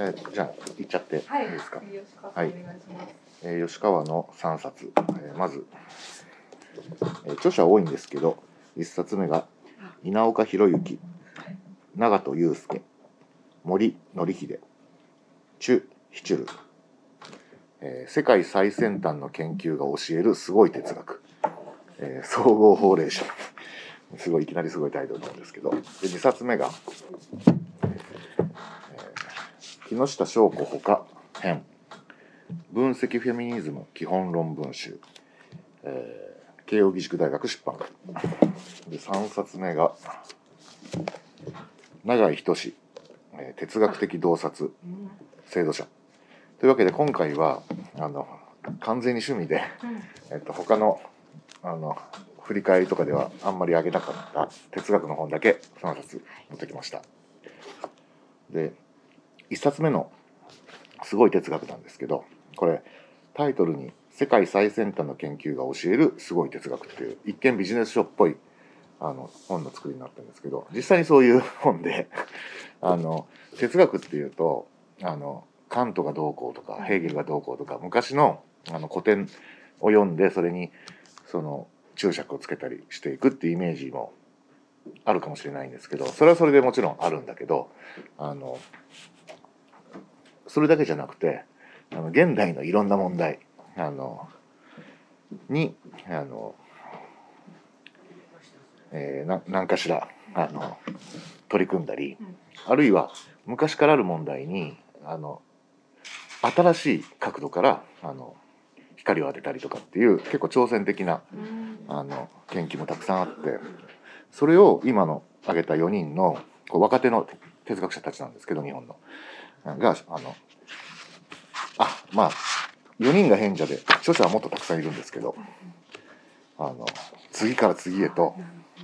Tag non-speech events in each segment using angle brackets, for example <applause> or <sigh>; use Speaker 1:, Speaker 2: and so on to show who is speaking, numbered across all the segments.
Speaker 1: えーじゃあ行っちゃって。い。い
Speaker 2: はい。
Speaker 1: ですか、
Speaker 2: 吉川
Speaker 1: はい。えー吉川の3冊、えーまず、えー著者多いんですけど1冊目が稲岡博之長門祐介森紀秀チュ・ヒチュル、えー世界最先端の研究が教えるすごい哲学、えー総合法令書。すごいいきなりすごいタイトルなんですけど。で2冊目が、えー木下翔子ほか編。分析フェミニズム基本論文集、えー慶應義塾大学出版。で3冊目が永井仁、えー哲学的洞察
Speaker 2: うん。
Speaker 1: 制度者。というわけで今回はあの完全に趣味で、えっと、他のあの振り返りとかではあんまりあげなかった哲学の本だけ3冊持ってきました。で1冊目のすごい哲学なんですけどこれタイトルに「世界最先端の研究が教えるすごい哲学」っていう一見ビジネス書っぽいあの本の作りになってるんですけど実際にそういう本で <laughs> あの哲学っていうとあのカントがどうこうとかヘーゲルがどうこうとか昔のあの古典を読んでそれにその注釈をつけたりしていくっていうイメージもあるかもしれないんですけどそれはそれでもちろんあるんだけどあのそれだけじゃなくてあの現代のいろんな問題あのにあの、えーな何かしらあの取り組んだり
Speaker 2: うん
Speaker 1: あるいは昔からある問題にあの新しい角度からあの光を当てたりとかっていう結構挑戦的な
Speaker 2: うん。
Speaker 1: あの研究もたくさんあってそれを今の挙げた4人のこう若手の哲学者たちなんですけど日本のがあのあまあ4人が変者で著者はもっとたくさんいるんですけどあの次から次へと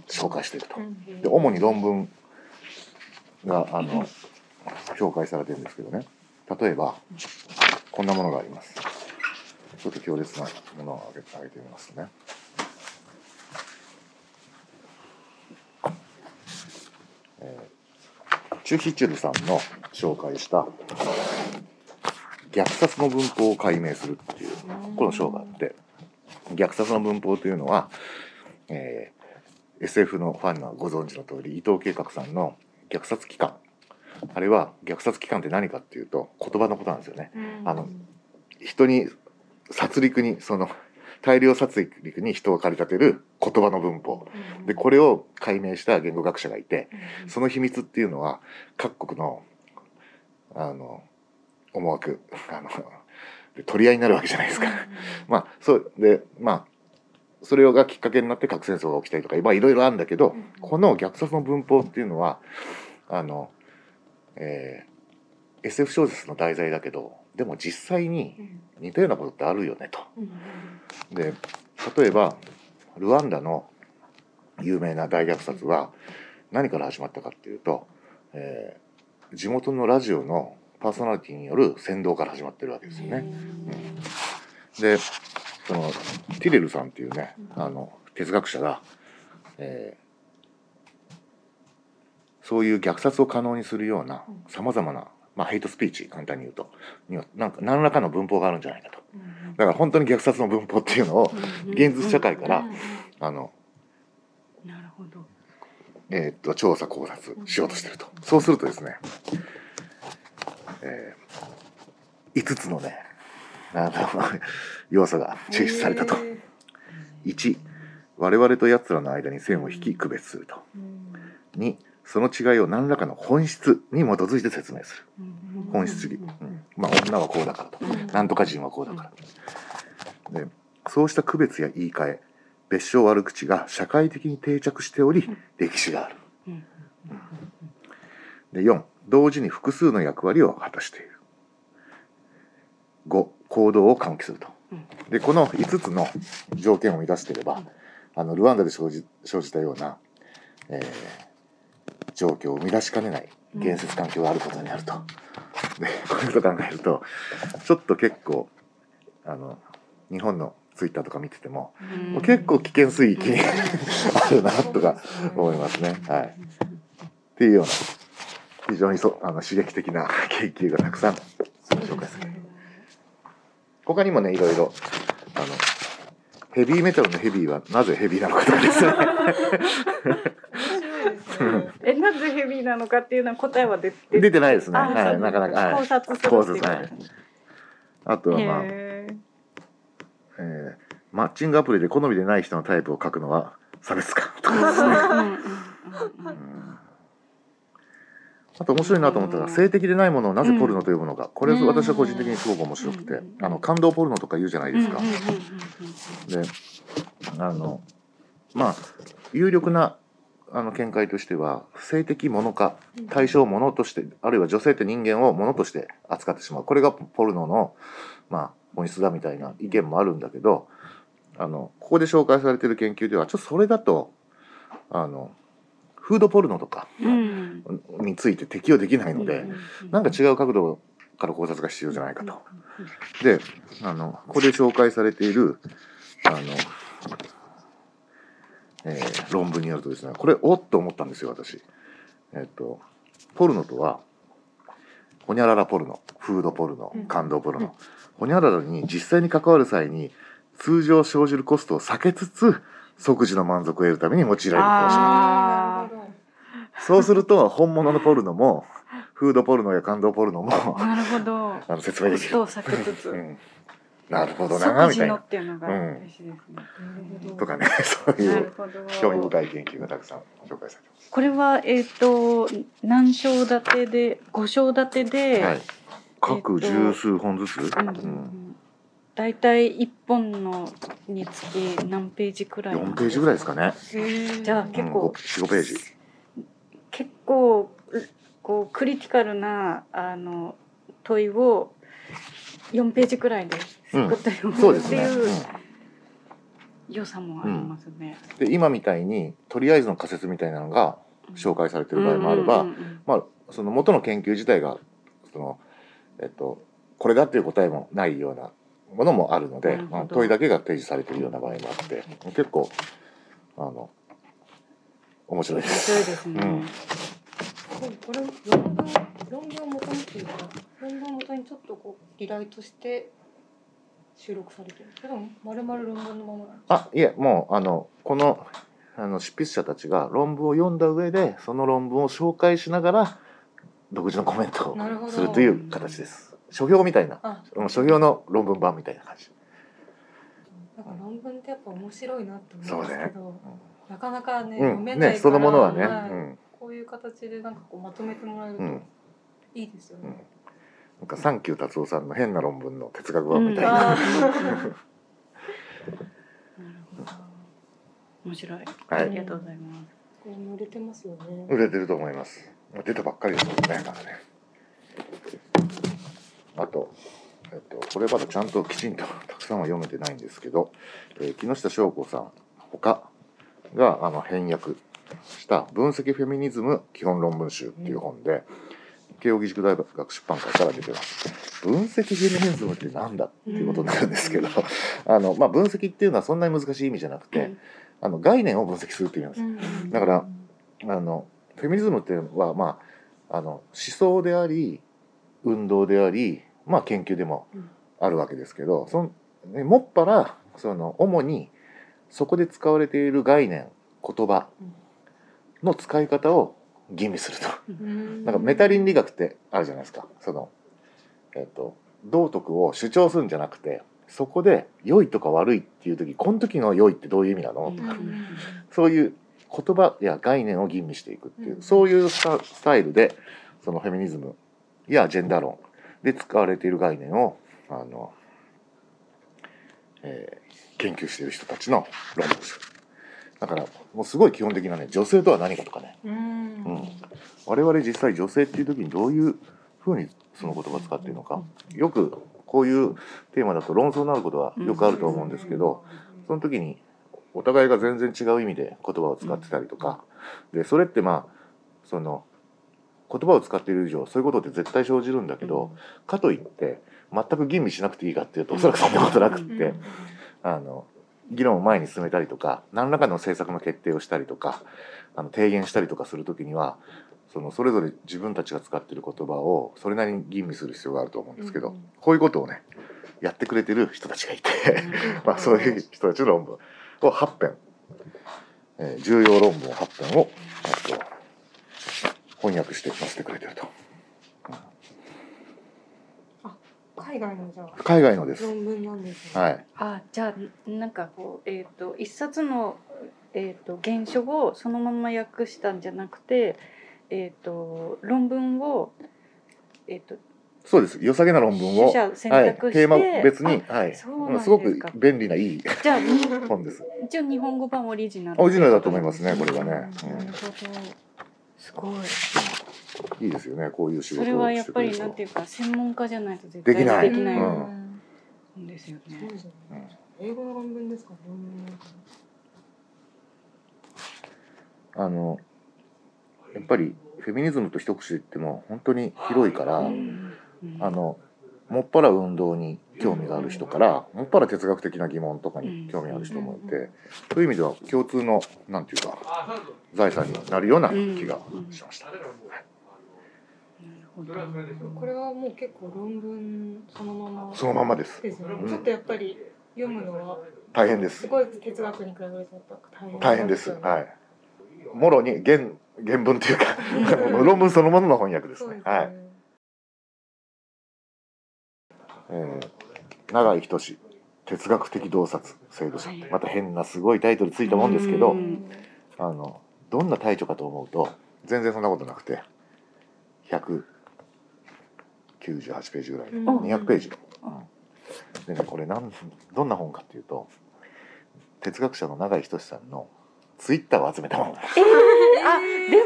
Speaker 1: 紹介していくと。で主に論文があの紹介されてるんですけどね。例えばこんなものがあります。ちょっと強烈なものを挙げて挙げてみますねえーチュヒチュルさんの紹介した虐殺の文法を解明するっていうこの章があって虐殺の文法というのは、えー SF のファンがご存知の通り伊藤計画さんの虐殺機関あれは虐殺機関って何かっていうと言葉のことなんですよね。あの人に殺戮にその大量殺戮に人を駆り立てる言葉の文法。でこれを解明した言語学者がいてその秘密っていうのは各国のあの思惑あので取り合いになるわけじゃないですか。まあそうでまあそれがきっかけになって核戦争が起きたりとかまあいろいろあるんだけど、
Speaker 2: うん。
Speaker 1: この虐殺の文法っていうのはあの、えー SF 小説の題材だけどでも実際に似たようなことってあるよねと。で例えばルワンダの有名な大虐殺は何から始まったかっていうと、えー地元のラジオのパーソナリティによる扇動から始まってるわけですよね。でそのティレルさんっていうねあの哲学者が、えーそういう虐殺を可能にするようなさまざまな、まあ、ヘイトスピーチ簡単に言うと。にはなんか何らかの文法があるんじゃないかと。だから本当に虐殺の文法っていうのを現実社会からあの、
Speaker 2: なるほど。
Speaker 1: えーっと調査考察しようとしてると。そうするとですね、え5つのねあの <laughs> 要素が抽出されたと。1我々と奴らの間に線を引き区別すると。2その違いを何らかの本質に基づいて説明する。本質主義、うん。まあ女はこうだからとなん。とか人はこうだから。でそうした区別や言い換え別称悪口が社会的に定着しており歴史がある。で4同時に複数の役割を果たしている。5行動を喚起すると。でこの5つの条件を満たしていればあのルワンダで生じ生じたような、えー状況を生み出しかねない建設環境があることになると。でこういうことを考えるとちょっと結構あの日本のツイッターとか見てても、結構危険水域にあるなとか思いますね。はい、っていうような非常にそあの刺激的な研究がたくさん紹介されてる他にもねいろいろあのヘビーメタルのヘビーはなぜヘビーなのかとかですね。<laughs> <laughs>
Speaker 2: えなぜヘビーなのかっていうのは答えは出て
Speaker 1: 出てないですね、
Speaker 2: あ
Speaker 1: はい、なかなか、はい、
Speaker 2: 考察する
Speaker 1: 考
Speaker 2: っていうこと
Speaker 1: 察あとはまあ、えーマッチングアプリで好みでない人のタイプを書くのは差別か。と
Speaker 2: うん
Speaker 1: かですね、あと面白いなと思ったのは性的でないものをなぜポルノと呼ぶのか、これ私は個人的にすごく面白くて、
Speaker 2: うん。
Speaker 1: あの感動ポルノとか言うじゃないですか、であのまあ有力なあの見解としては性的もの化対象をものとしてあるいは女性って人間をものとして扱ってしまう。これがポルノの、まあ、本質だみたいな意見もあるんだけどあのここで紹介されている研究ではちょっとそれだとあのフードポルノとか
Speaker 2: うん。
Speaker 1: について適用できないので、
Speaker 2: うん。
Speaker 1: なんか違う角度から考察が必要じゃないかと。であのここで紹介されているあの、えー論文によるとですねこれおっと思ったんですよ私。えっとポルノとはホニャララポルノフードポルノ
Speaker 3: うん。
Speaker 1: 感動ポルノ、
Speaker 3: うん。
Speaker 1: ホニャララに実際に関わる際に通常生じるコストを避けつつ即時の満足を得るために用いられる方針
Speaker 2: あ
Speaker 3: なるほど。
Speaker 1: そうすると本物のポルノもフードポルノや感動ポルノも
Speaker 2: なるほど。
Speaker 1: あの説明できる。
Speaker 2: コストを避けつつ。
Speaker 1: うん、なるほどなみたいな
Speaker 2: のっていうのが
Speaker 1: とかね <laughs> そういう興味深い研究がたくさん紹介されて
Speaker 2: これはえっ、と何章立てで5章立てで、
Speaker 1: ます。はい。各十数本ずつ、
Speaker 2: うんうんう
Speaker 1: うん
Speaker 2: んだいたい1本のにつき何ページくらい
Speaker 1: 4ページぐらいですかね。
Speaker 2: じゃあ結構
Speaker 1: 45ページ。
Speaker 2: 結構うこうクリティカルなあの問いを4ページくらいで
Speaker 1: うん
Speaker 2: 作ったよ
Speaker 1: そうですね。
Speaker 2: っていう
Speaker 1: うん
Speaker 2: 良さもありますね。
Speaker 1: で今みたいにとりあえずの仮説みたいなのが紹介されてる場合もあれば、まあその元の研究自体がそのえっとこれだっていう答えもないようなものもあるのでまあ、問いだけが提示されているような場合もあって結構あの面白いで
Speaker 2: 面
Speaker 1: す。
Speaker 2: 白いですね。
Speaker 1: うん
Speaker 3: これ論文論文を元にっていうか論文を元にちょっとこうリライトして収録されてる。それとも丸々論文のままなんですか？
Speaker 1: あいえもうあのこのあの執筆者たちが論文を読んだ上でその論文を紹介しながら独自のコメントをするという形です。書評みたいな書評の論文版みたいな感じ。
Speaker 3: なんか論文ってやっぱ面白いなって思うんですけど、
Speaker 1: う
Speaker 3: なかなかね、
Speaker 1: ん、
Speaker 3: 読めないから、
Speaker 1: ねそのものはね、
Speaker 3: はい
Speaker 1: うん
Speaker 3: こういう形でなんかこうまとめてもらえると
Speaker 1: うん、
Speaker 3: いいですよね。
Speaker 1: なんかサンキュー達夫さんの変な論文の哲学版みたいな。
Speaker 3: あ <laughs>
Speaker 2: なるほど。面白い。
Speaker 1: はい
Speaker 2: ありがとうございます。
Speaker 3: これてますよね。
Speaker 1: 売れてると思います。出たばっかりですもんね、まだね。あと、えっと、これまだちゃんときちんとたくさんは読めてないんですけど、えー木下翔子さん他があの翻訳した「分析フェミニズム基本論文集」っていう本で、慶應義塾大学出版会から出てます。分析フェミニズムってなんだっていうことになるんですけど、あのまあ、分析っていうのはそんなに難しい意味じゃなくて、あの概念を分析するっていう意味なんです。だからあのフェミニズムっていうのは、まあ、あの思想であり運動であり、まあ、研究でも
Speaker 3: うん。
Speaker 1: あるわけですけどそのねもっぱらその主にそこで使われている概念言葉の使い方を吟味すると。
Speaker 3: うん。
Speaker 1: なんかメタ倫理学ってあるじゃないですか。そのえっ、と道徳を主張するんじゃなくてそこで良いとか悪いっていう時この時の良いってどういう意味なの、
Speaker 2: うん。
Speaker 3: うんうん
Speaker 1: そういう言葉や概念を吟味していくっていう、
Speaker 3: うん。
Speaker 1: そういうスタスタイルでそのフェミニズムやジェンダー論で使われている概念をあの、えー研究している人たちの論文ですだからもうすごい基本的なね女性とは何かとかね。
Speaker 3: うん。
Speaker 1: うん。我々実際女性っていう時にどういうふうにその言葉を使っているのか。よくこういうテーマだと論争になることはよくあると思うんですけど、その時にお互いが全然違う意味で言葉を使ってたりとか、でそれってまあその言葉を使っている以上そういうことって絶対生じるんだけど、かといって全く吟味しなくていいかっていうとおそらくそんなことなくって、
Speaker 3: うん。
Speaker 1: あの議論を前に進めたりとか何らかの政策の決定をしたりとかあの提言したりとかする時にはそのそれぞれ自分たちが使ってる言葉をそれなりに吟味する必要があると思うんですけど、
Speaker 3: うん。うん
Speaker 1: こういうことをねやってくれてる人たちがいて、<laughs> まあそういう人たちの論文を8編、えー重要論文8編を、えっと、翻訳して載せてくれてると
Speaker 3: 海外のじゃあ。
Speaker 1: 海外のです。
Speaker 3: 論文なんですね。
Speaker 1: はい。
Speaker 2: あじゃあなんかこうえっ、と一冊のえっ、と原書をそのまま訳したんじゃなくてえっ、と論文をえっ、と
Speaker 1: そうです。良さげな論文をはい、
Speaker 2: 択して、
Speaker 1: テーマ別に、はい、
Speaker 2: そうなんです
Speaker 1: すごく
Speaker 2: か
Speaker 1: 便利ないい
Speaker 2: じゃあ
Speaker 1: 本です。
Speaker 2: 一応日本語版オリジナル。
Speaker 1: オリジナルだと思いますねこれはね。
Speaker 2: なるほど。すごい
Speaker 1: いいですよねこういう仕
Speaker 2: それ
Speaker 1: 事を
Speaker 2: はやってぱりなんていうか専門家じゃないと絶対
Speaker 1: できない。
Speaker 2: できない
Speaker 1: うん。
Speaker 2: んですよね。
Speaker 3: 英語の論文ですか
Speaker 1: あのやっぱりフェミニズムと一口で言っても本当に広いから、
Speaker 2: うん。
Speaker 1: あのもっぱら運動に興味がある人からもっぱら哲学的な疑問とかに興味ある人もいて、そういう意味では共通のなんていうか財産になるような気がしました。
Speaker 3: これはもう結構論文そのまま
Speaker 1: そのままです。
Speaker 3: ですよね。
Speaker 1: うん
Speaker 3: ちょっとやっぱり読むのは
Speaker 1: 大変ですす。
Speaker 3: ごい哲学に比べると大変
Speaker 1: 大変です。はい。もろに原原文というか <laughs> 論文そのものの翻訳です
Speaker 3: そうです。
Speaker 1: ねはい。
Speaker 3: ね。
Speaker 1: えー、永井仁哲学的洞察制度者
Speaker 2: はい
Speaker 1: また変なすごいタイトルついたもんですけど、
Speaker 2: うん
Speaker 1: あのどんなタイトルかと思うと全然そんなことなくて198ページぐらい、
Speaker 3: うん。
Speaker 1: 200ページ
Speaker 2: あ
Speaker 1: でねこれなんどんな本かっていうと哲学者の永井仁さんのツイッターを集めた本
Speaker 2: あで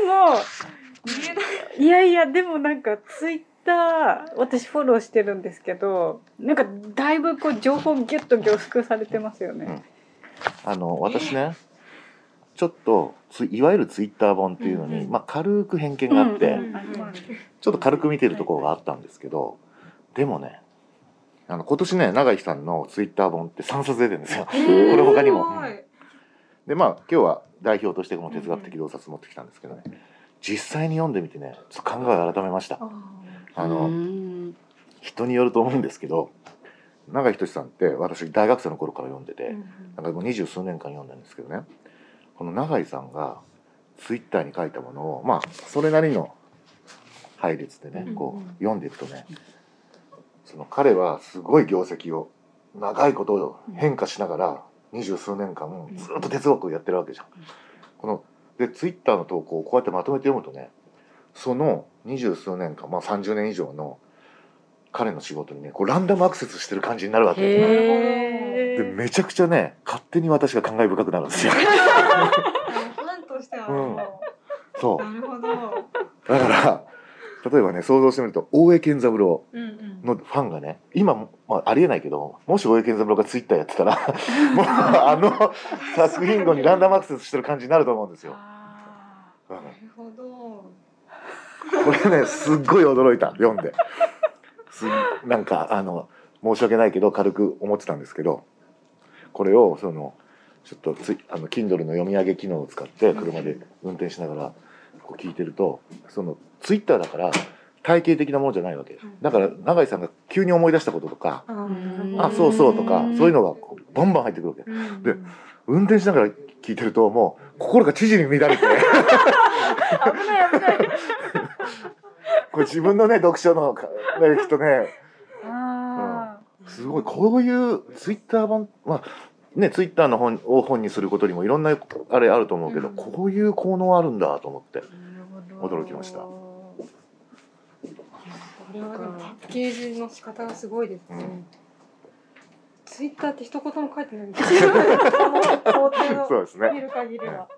Speaker 2: もいやいやでもなんかツイッター私フォローしてるんですけどなんかだいぶこう情報ギュッと凝縮されてますよね。
Speaker 1: あの私ねちょっといわゆるツイッター本っていうのに、
Speaker 3: うんうん。
Speaker 1: まあ、軽く偏見があって、
Speaker 2: うんうん
Speaker 1: ちょっと軽く見てるところがあったんですけどでもねあの今年ね永井さんのツイッター本って3冊出てるんですよ。これ他にも。でまあ今日は代表としてこの哲学的洞察持ってきたんですけどね。実際に読んでみてねちょっと考えを改めました。
Speaker 3: あ
Speaker 1: あの、
Speaker 2: うん。
Speaker 1: 人によると思うんですけど永井仁さんって私大学生の頃から読んでて、なんかもう二十数年間読んだんですけどね。この永井さんがツイッターに書いたものをまあそれなりの配列でね
Speaker 3: うん
Speaker 1: こう読んでいくとねその彼はすごい業績を長いことを変化しながら二十数年間ずっと哲学をやってるわけじゃん。このでツイッターの投稿をこうやってまとめて読むとねその二十数年間まあ30年以上の彼の仕事にねこうランダムアクセスしてる感じになるわけ。でめちゃくちゃね勝手に私が感慨深くなるんですよ。<laughs>
Speaker 3: ファンとしてはもう。
Speaker 1: そ
Speaker 3: なるほど。
Speaker 1: うだから例えばね想像してみると大江健三郎。のファンがね今も、まあ、ありえないけどもし大江健三郎がツイッターやってたら <laughs> もうあの作品後にランダムアクセスしてる感じになると思うんですよ、
Speaker 2: あ
Speaker 1: うん
Speaker 3: なるほど。
Speaker 1: これねすっごい驚いた読んですなんかあの申し訳ないけど軽く思ってたんですけどこれをそのちょっとついあの Kindle の読み上げ機能を使って車で運転しながらこう聞いてるとそのツイッターだから体系的なものじゃないわけ。だから永井さんが急に思い出したこととか
Speaker 3: あ
Speaker 2: うん「
Speaker 1: あそうそう」とかそういうのがこうバンバン入ってくるわけ。で運転しながら聞いてるともう心が知事に乱れて。
Speaker 2: ー危ない危ない。<laughs>
Speaker 1: これ自分のね読書のね人ね。
Speaker 2: あ
Speaker 1: すごいこういうツイッター本まあねツイッターの本を本にすることにもいろんなあれあると思うけど、
Speaker 3: うん。
Speaker 1: こういう効能あるんだと思って驚きました。
Speaker 3: これはでもパッケージの仕方がすごいですね。ツイッターって一言も書いてない。んです
Speaker 1: そうですね。
Speaker 3: 見る限りは。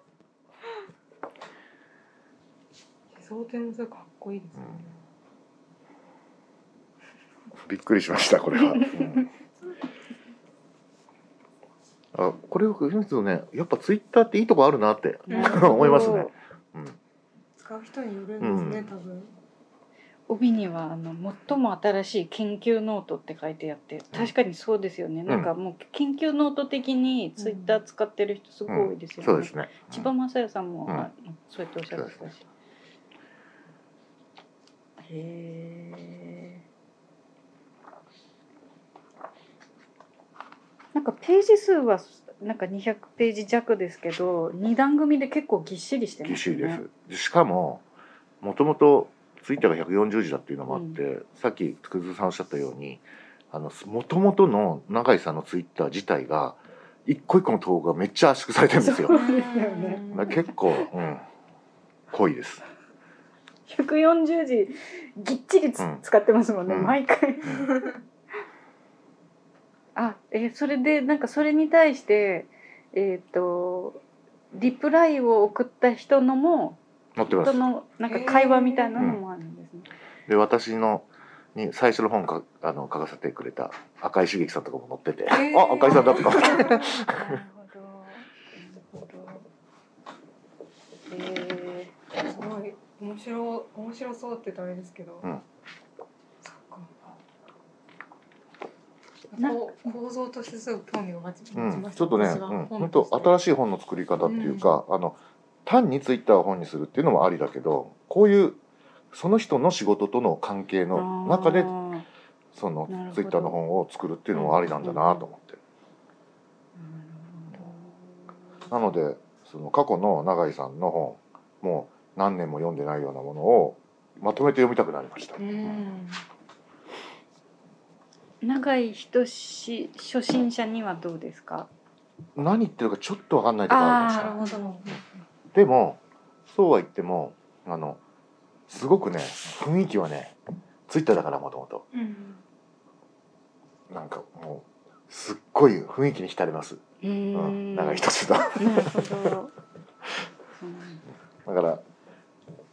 Speaker 3: 想定もすごいかっこいいですね。
Speaker 1: びっくりしましたこれは、<laughs> うんあこれを読むとね。やっぱツイッターっていいとこあるなって
Speaker 3: うん。<laughs>
Speaker 1: 思いますね、うん、
Speaker 3: 使う人によるんですね、
Speaker 1: うん。
Speaker 3: 多分。
Speaker 2: 帯にはあの最も新しい研究ノートって書いてあって確かにそうですよね、なんかもう研究ノート的にツイッター使ってる人すごい多いですよね、
Speaker 1: そうですね。
Speaker 2: 千葉雅也さんも、
Speaker 1: うん。
Speaker 2: あそうやっておっしゃってたし、へえ。なんかページ数はなんか200ページ弱ですけど二段組で結構ぎっしりして
Speaker 1: ぎっ
Speaker 2: ますね。
Speaker 1: しりです。しかももともとツイッターが140字だっていうのもあって、さっきつくずさんおっしゃったようにあのもともとの永井さんのツイッター自体が一個一個の投稿がめっちゃ圧縮されてるんですよ。
Speaker 2: そうですよね
Speaker 1: 結構、うん、濃いです。
Speaker 2: 140字ぎっちりつ、
Speaker 1: うん
Speaker 2: 使ってますもんね、
Speaker 1: うん
Speaker 2: 毎回。あえそれでなんかそれに対してえっ、とリプライを送った人のも
Speaker 1: 載ってます
Speaker 2: 人。のなんか会話みたいなのもあるんですね。
Speaker 1: で私のに最初の本かあの書かせてくれた赤井茂樹さんとかも載ってて、
Speaker 3: へー
Speaker 1: あ赤井さんだとか思って
Speaker 2: なるほど。なるほど。え
Speaker 3: すごい面白面白そうって言ったらあれですけど、
Speaker 1: うん
Speaker 3: そっか
Speaker 2: な
Speaker 3: こう構造としてすごく興味を持ちました、
Speaker 1: ちょっとね、
Speaker 3: 本
Speaker 1: 本当新しい本の作り方っていうか、あの単にツイッターを本にするっていうのもありだけどこういうその人の仕事との関係
Speaker 2: ー。
Speaker 1: の中でそのツイッターの本を作るっていうのもありなんだなと思って、なのでその過去の永井さんの本もう何年も読んでないようなものをまとめて読みたくなりました、
Speaker 3: うん
Speaker 2: 長い人し初心者にはどうですか？
Speaker 1: 何言ってるかちょっと分かんないところあるんです
Speaker 3: な
Speaker 1: よ
Speaker 3: るほど。
Speaker 1: でもそうは言ってもあのすごくね雰囲気はねツイッターだからもともと。
Speaker 3: うん
Speaker 1: なんかもうすっごい雰囲気に浸れます、
Speaker 2: う
Speaker 1: うん、
Speaker 2: ん
Speaker 1: 長い人するとだ
Speaker 2: なるほど。うん <laughs>
Speaker 1: から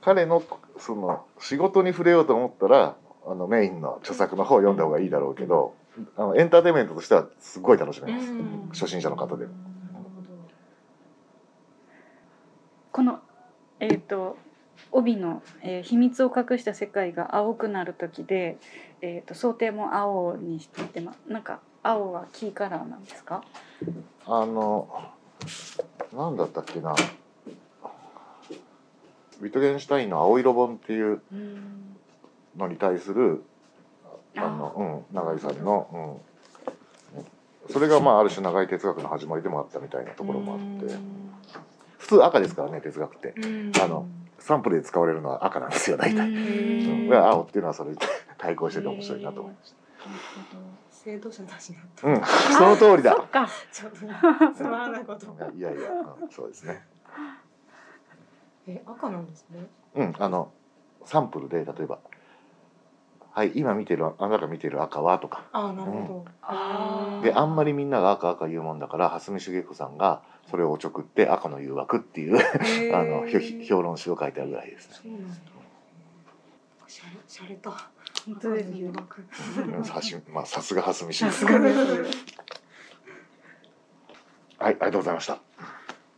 Speaker 1: 彼のその仕事に触れようと思ったらあのメインの著作の方を読んだ方がいいだろうけどあのエンターテインメントとしてはすごい楽しめます、
Speaker 3: うん。
Speaker 1: 初心者の方でも。
Speaker 2: このえっ、と帯の、えー秘密を隠した世界が青くなる時で、えー、と想定も青にしてまなんか青はキーカラーなんですか？
Speaker 1: あのなんだったっけな。ウィトゲンシュタインの「青色本」っていう
Speaker 2: うん
Speaker 1: のに対するあ。の、うん、永井さんの、うん、それがまあある種長い哲学の始まりでもあったみたいなところもあって。普通赤ですからね哲学って。
Speaker 3: うん。
Speaker 1: あのサンプルで使われるのは赤なんですよ大体、
Speaker 2: う
Speaker 1: うん。青っていうのはそれに対抗してて面白いなと思いまし
Speaker 3: 制度者な
Speaker 1: た、うん、その通りだ。
Speaker 2: そっか。
Speaker 3: ちょっとつまらないこと。
Speaker 1: いやいや、うん、そうですね。
Speaker 3: え赤なんですね。
Speaker 1: うんあのサンプルで例えば「はい今見てるあなたが見てる赤は」とか。
Speaker 3: ああなるほど、
Speaker 2: あー。
Speaker 1: であんまりみんなが赤赤言うもんだから蓮見茂子さんがそれをおちょくって「赤の誘惑」っていう <laughs> あのひょ評論集を書いてあるぐらいですね。
Speaker 3: そうなんだ。しゃれしゃれた。
Speaker 2: 本当ですね。
Speaker 3: 誘惑。
Speaker 1: うんさしまあさすが蓮見茂子
Speaker 2: さすがです。
Speaker 1: はいありがとうございました。